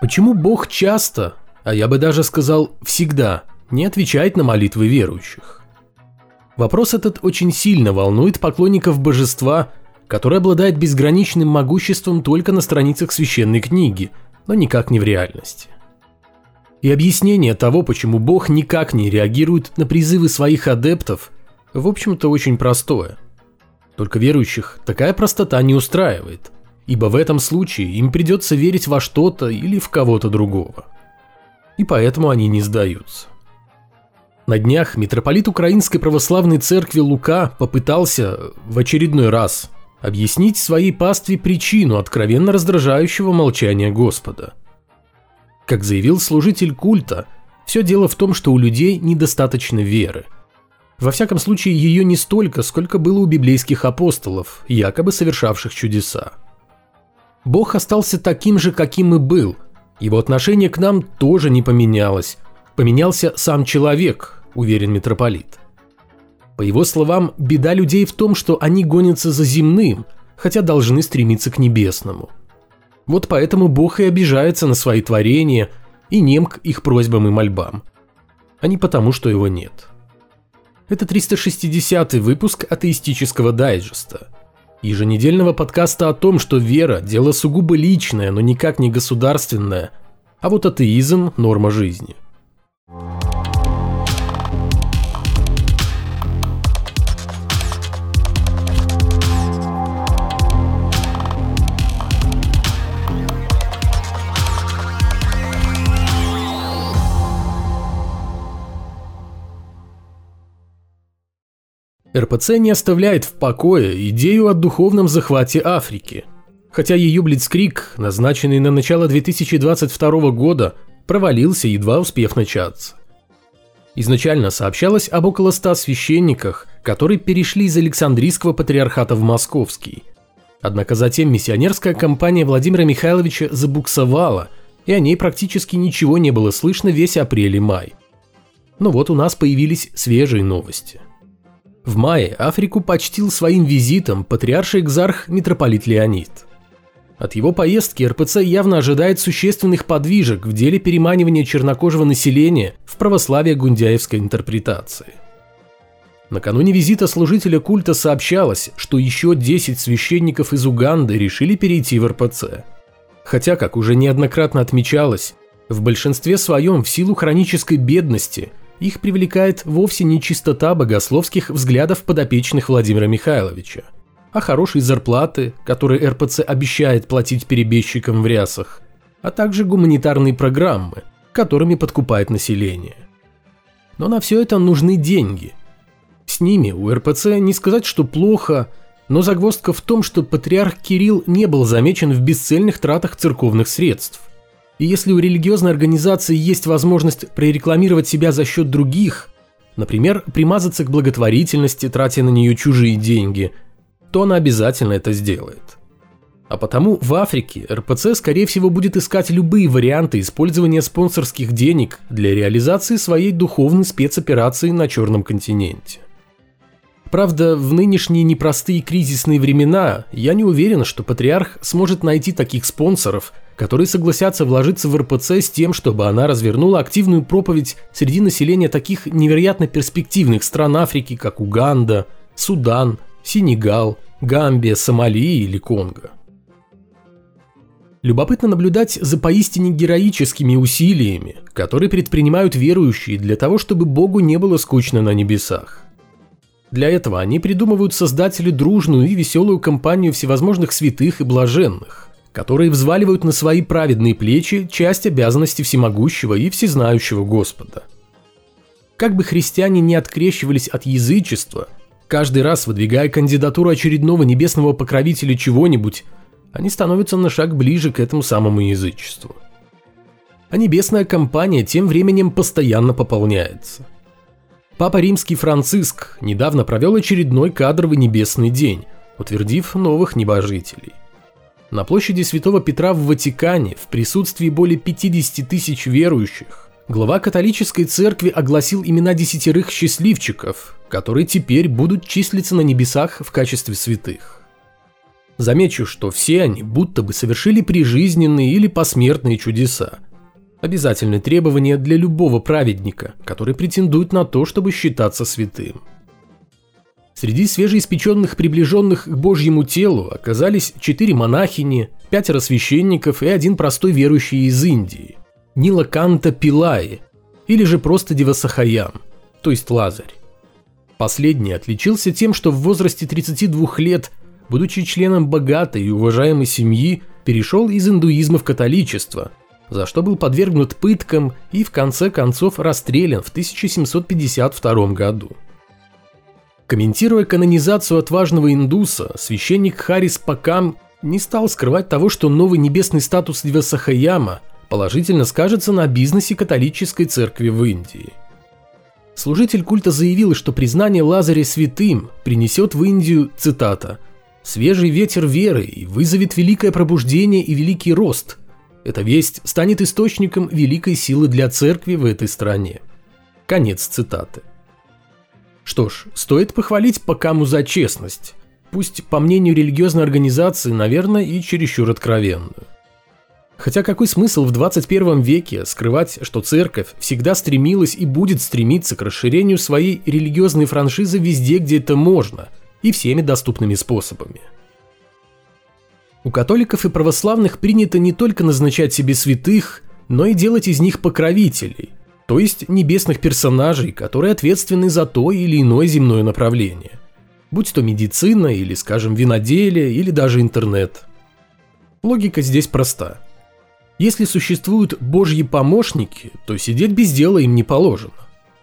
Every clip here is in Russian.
Почему Бог часто, а я бы даже сказал всегда, не отвечает на молитвы верующих? Вопрос этот очень сильно волнует поклонников божества, который обладает безграничным могуществом только на страницах священной книги, но никак не в реальности. И объяснение того, почему Бог никак не реагирует на призывы своих адептов, в общем-то очень простое. Только верующих такая простота не устраивает, ибо в этом случае им придется верить во что-то или в кого-то другого. И поэтому они не сдаются. На днях митрополит Украинской Православной Церкви Лука попытался в очередной раз объяснить своей пастве причину откровенно раздражающего молчания Господа. Как заявил служитель культа, все дело в том, что у людей недостаточно веры. Во всяком случае, ее не столько, сколько было у библейских апостолов, якобы совершавших чудеса. Бог остался таким же, каким и был. Его отношение к нам тоже не поменялось. Поменялся сам человек, уверен митрополит. По его словам, беда людей в том, что они гонятся за земным, хотя должны стремиться к небесному. Вот поэтому Бог и обижается на свои творения и нем к их просьбам и мольбам, а не потому, что его нет. Это 360-й выпуск атеистического дайджеста, еженедельного подкаста о том, что вера – дело сугубо личное, но никак не государственное, а вот атеизм – норма жизни – РПЦ не оставляет в покое идею о духовном захвате Африки. Хотя ее блицкрик, назначенный на начало 2022 года, провалился, едва успев начаться. Изначально сообщалось об около ста священниках, которые перешли из Александрийского патриархата в Московский. Однако затем миссионерская кампания Владимира Михайловича забуксовала, и о ней практически ничего не было слышно весь апрель и май. Но вот у нас появились свежие новости. В мае Африку почтил своим визитом патриарший экзарх митрополит Леонид. От его поездки РПЦ явно ожидает существенных подвижек в деле переманивания чернокожего населения в православие гундяевской интерпретации. Накануне визита служителя культа сообщалось, что еще 10 священников из Уганды решили перейти в РПЦ. Хотя, как уже неоднократно отмечалось, в большинстве своем в силу хронической бедности – их привлекает вовсе не чистота богословских взглядов подопечных Владимира Михайловича, а хорошие зарплаты, которые РПЦ обещает платить перебежчикам в рясах, а также гуманитарные программы, которыми подкупает население. Но на все это нужны деньги. С ними у РПЦ не сказать, что плохо, но загвоздка в том, что патриарх Кирилл не был замечен в бесцельных тратах церковных средств. И если у религиозной организации есть возможность прорекламировать себя за счет других, например, примазаться к благотворительности, тратя на нее чужие деньги, то она обязательно это сделает. А потому в Африке РПЦ, скорее всего, будет искать любые варианты использования спонсорских денег для реализации своей духовной спецоперации на Черном континенте. Правда, в нынешние непростые кризисные времена я не уверен, что патриарх сможет найти таких спонсоров – которые согласятся вложиться в РПЦ с тем, чтобы она развернула активную проповедь среди населения таких невероятно перспективных стран Африки, как Уганда, Судан, Сенегал, Гамбия, Сомали или Конго. Любопытно наблюдать за поистине героическими усилиями, которые предпринимают верующие для того, чтобы Богу не было скучно на небесах. Для этого они придумывают создатели дружную и веселую компанию всевозможных святых и блаженных которые взваливают на свои праведные плечи часть обязанностей всемогущего и всезнающего Господа. Как бы христиане не открещивались от язычества, каждый раз выдвигая кандидатуру очередного небесного покровителя чего-нибудь, они становятся на шаг ближе к этому самому язычеству. А небесная компания тем временем постоянно пополняется. Папа Римский Франциск недавно провел очередной кадровый небесный день, утвердив новых небожителей – на площади Святого Петра в Ватикане в присутствии более 50 тысяч верующих глава католической церкви огласил имена десятерых счастливчиков, которые теперь будут числиться на небесах в качестве святых. Замечу, что все они будто бы совершили прижизненные или посмертные чудеса. Обязательное требование для любого праведника, который претендует на то, чтобы считаться святым. Среди свежеиспеченных приближенных к Божьему телу оказались четыре монахини, пятеро священников и один простой верующий из Индии – Нилаканта Пилаи, или же просто Девасахаям, то есть Лазарь. Последний отличился тем, что в возрасте 32 лет, будучи членом богатой и уважаемой семьи, перешел из индуизма в католичество, за что был подвергнут пыткам и в конце концов расстрелян в 1752 году. Комментируя канонизацию отважного индуса, священник Харис Пакам не стал скрывать того, что новый небесный статус Двесахаяма положительно скажется на бизнесе католической церкви в Индии. Служитель культа заявил, что признание Лазаря святым принесет в Индию, цитата, «свежий ветер веры и вызовет великое пробуждение и великий рост. Эта весть станет источником великой силы для церкви в этой стране». Конец цитаты. Что ж, стоит похвалить Пакаму за честность, пусть по мнению религиозной организации, наверное, и чересчур откровенную. Хотя какой смысл в 21 веке скрывать, что церковь всегда стремилась и будет стремиться к расширению своей религиозной франшизы везде, где это можно, и всеми доступными способами. У католиков и православных принято не только назначать себе святых, но и делать из них покровителей, то есть небесных персонажей, которые ответственны за то или иное земное направление. Будь то медицина или, скажем, виноделие или даже интернет. Логика здесь проста. Если существуют божьи помощники, то сидеть без дела им не положено.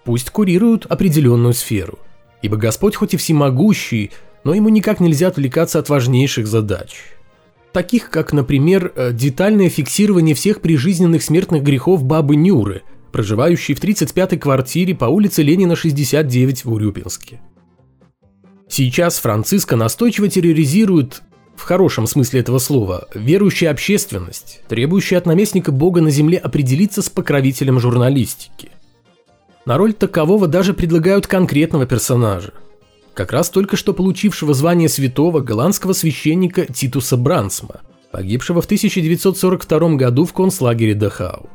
Пусть курируют определенную сферу. Ибо Господь хоть и всемогущий, но ему никак нельзя отвлекаться от важнейших задач. Таких как, например, э, детальное фиксирование всех прижизненных смертных грехов бабы Нюры – проживающий в 35-й квартире по улице Ленина 69 в Урюпинске. Сейчас Франциско настойчиво терроризирует, в хорошем смысле этого слова, верующая общественность, требующая от наместника Бога на земле определиться с покровителем журналистики. На роль такового даже предлагают конкретного персонажа. Как раз только что получившего звание святого голландского священника Титуса Брансма, погибшего в 1942 году в концлагере Дахау.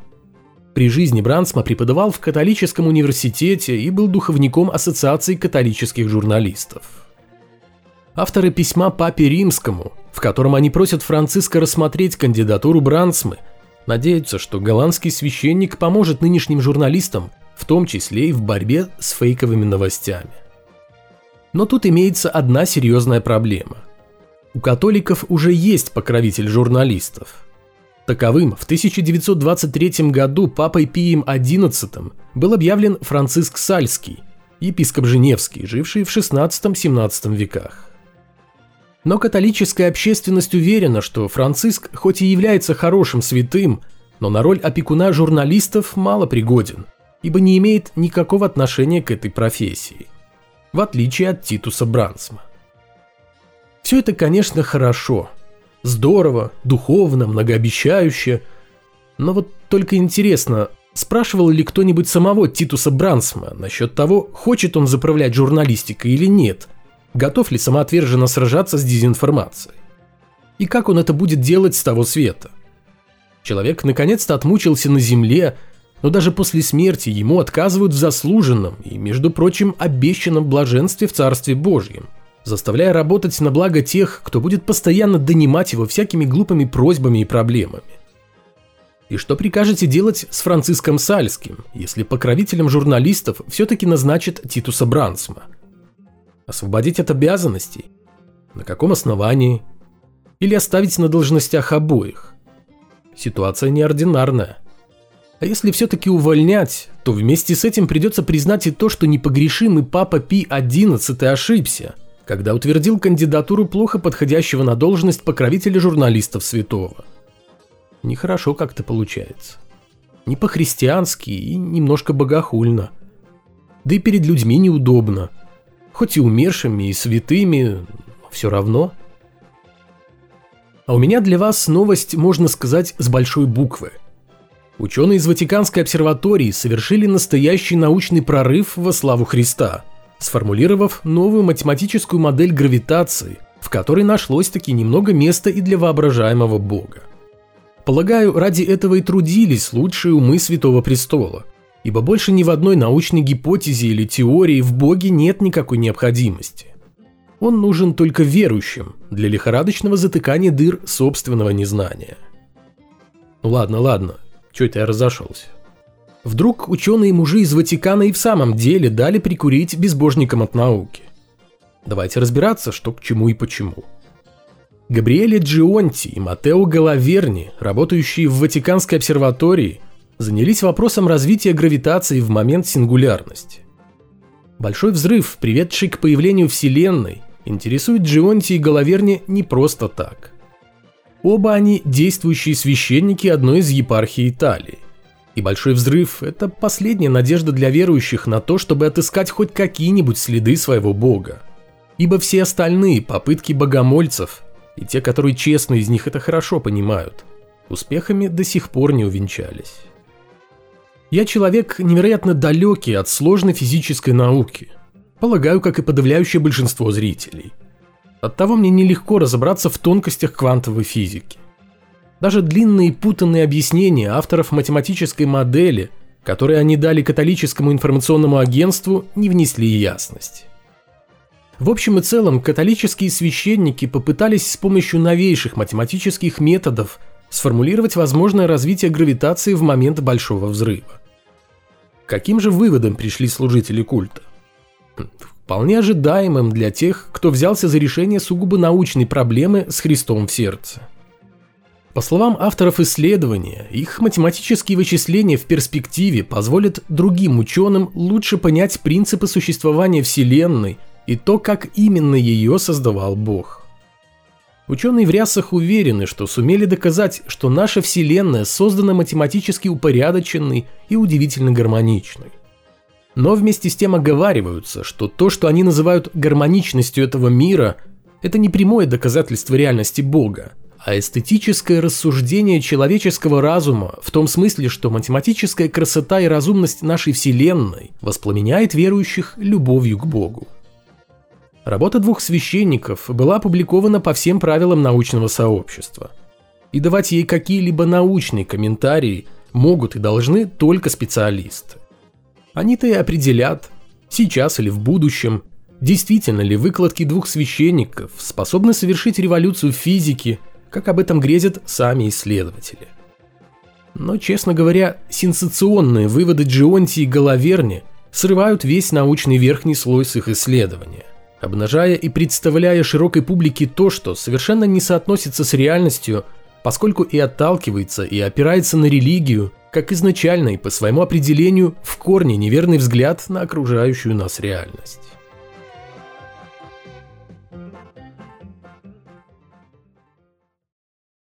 При жизни Брансма преподавал в католическом университете и был духовником Ассоциации католических журналистов. Авторы письма Папе Римскому, в котором они просят Франциска рассмотреть кандидатуру Брансмы, надеются, что голландский священник поможет нынешним журналистам, в том числе и в борьбе с фейковыми новостями. Но тут имеется одна серьезная проблема. У католиков уже есть покровитель журналистов – Таковым в 1923 году папой Пием XI был объявлен Франциск Сальский, епископ Женевский, живший в XVI-XVII веках. Но католическая общественность уверена, что Франциск хоть и является хорошим святым, но на роль опекуна журналистов мало пригоден, ибо не имеет никакого отношения к этой профессии, в отличие от Титуса Брансма. Все это, конечно, хорошо – Здорово, духовно, многообещающе. Но вот только интересно, спрашивал ли кто-нибудь самого Титуса Брансма насчет того, хочет он заправлять журналистикой или нет, готов ли самоотверженно сражаться с дезинформацией. И как он это будет делать с того света? Человек наконец-то отмучился на земле, но даже после смерти ему отказывают в заслуженном и, между прочим, обещанном блаженстве в Царстве Божьем – заставляя работать на благо тех, кто будет постоянно донимать его всякими глупыми просьбами и проблемами. И что прикажете делать с Франциском Сальским, если покровителем журналистов все-таки назначит Титуса Брансма? Освободить от обязанностей? На каком основании? Или оставить на должностях обоих? Ситуация неординарная. А если все-таки увольнять, то вместе с этим придется признать и то, что непогрешимый папа Пи XI ошибся – когда утвердил кандидатуру плохо подходящего на должность покровителя журналистов святого. Нехорошо как-то получается. Не по-христиански и немножко богохульно. Да и перед людьми неудобно. Хоть и умершими, и святыми, все равно. А у меня для вас новость, можно сказать, с большой буквы. Ученые из Ватиканской обсерватории совершили настоящий научный прорыв во славу Христа – сформулировав новую математическую модель гравитации, в которой нашлось-таки немного места и для воображаемого бога. Полагаю, ради этого и трудились лучшие умы Святого Престола, ибо больше ни в одной научной гипотезе или теории в боге нет никакой необходимости. Он нужен только верующим для лихорадочного затыкания дыр собственного незнания. Ну ладно, ладно, чё это я разошелся. Вдруг ученые-мужи из Ватикана и в самом деле дали прикурить безбожникам от науки. Давайте разбираться, что к чему и почему. Габриэле Джионти и Матео Галаверни, работающие в Ватиканской обсерватории, занялись вопросом развития гравитации в момент сингулярности. Большой взрыв, приведший к появлению Вселенной, интересует Джионти и Галаверни не просто так. Оба они действующие священники одной из епархий Италии. И Большой Взрыв – это последняя надежда для верующих на то, чтобы отыскать хоть какие-нибудь следы своего бога. Ибо все остальные попытки богомольцев, и те, которые честно из них это хорошо понимают, успехами до сих пор не увенчались. Я человек невероятно далекий от сложной физической науки – Полагаю, как и подавляющее большинство зрителей. Оттого мне нелегко разобраться в тонкостях квантовой физики. Даже длинные путанные объяснения авторов математической модели, которые они дали католическому информационному агентству, не внесли ясность. В общем и целом, католические священники попытались с помощью новейших математических методов сформулировать возможное развитие гравитации в момент Большого Взрыва. Каким же выводом пришли служители культа? Вполне ожидаемым для тех, кто взялся за решение сугубо научной проблемы с Христом в сердце. По словам авторов исследования, их математические вычисления в перспективе позволят другим ученым лучше понять принципы существования Вселенной и то, как именно ее создавал Бог. Ученые в рясах уверены, что сумели доказать, что наша Вселенная создана математически упорядоченной и удивительно гармоничной но вместе с тем оговариваются, что то, что они называют гармоничностью этого мира, это не прямое доказательство реальности Бога, а эстетическое рассуждение человеческого разума в том смысле, что математическая красота и разумность нашей Вселенной воспламеняет верующих любовью к Богу. Работа двух священников была опубликована по всем правилам научного сообщества. И давать ей какие-либо научные комментарии могут и должны только специалисты. Они-то и определят, сейчас или в будущем, действительно ли выкладки двух священников способны совершить революцию в физике, как об этом грезят сами исследователи. Но, честно говоря, сенсационные выводы Джионти и Головерни срывают весь научный верхний слой с их исследования, обнажая и представляя широкой публике то, что совершенно не соотносится с реальностью, поскольку и отталкивается, и опирается на религию, как изначальный по своему определению в корне неверный взгляд на окружающую нас реальность.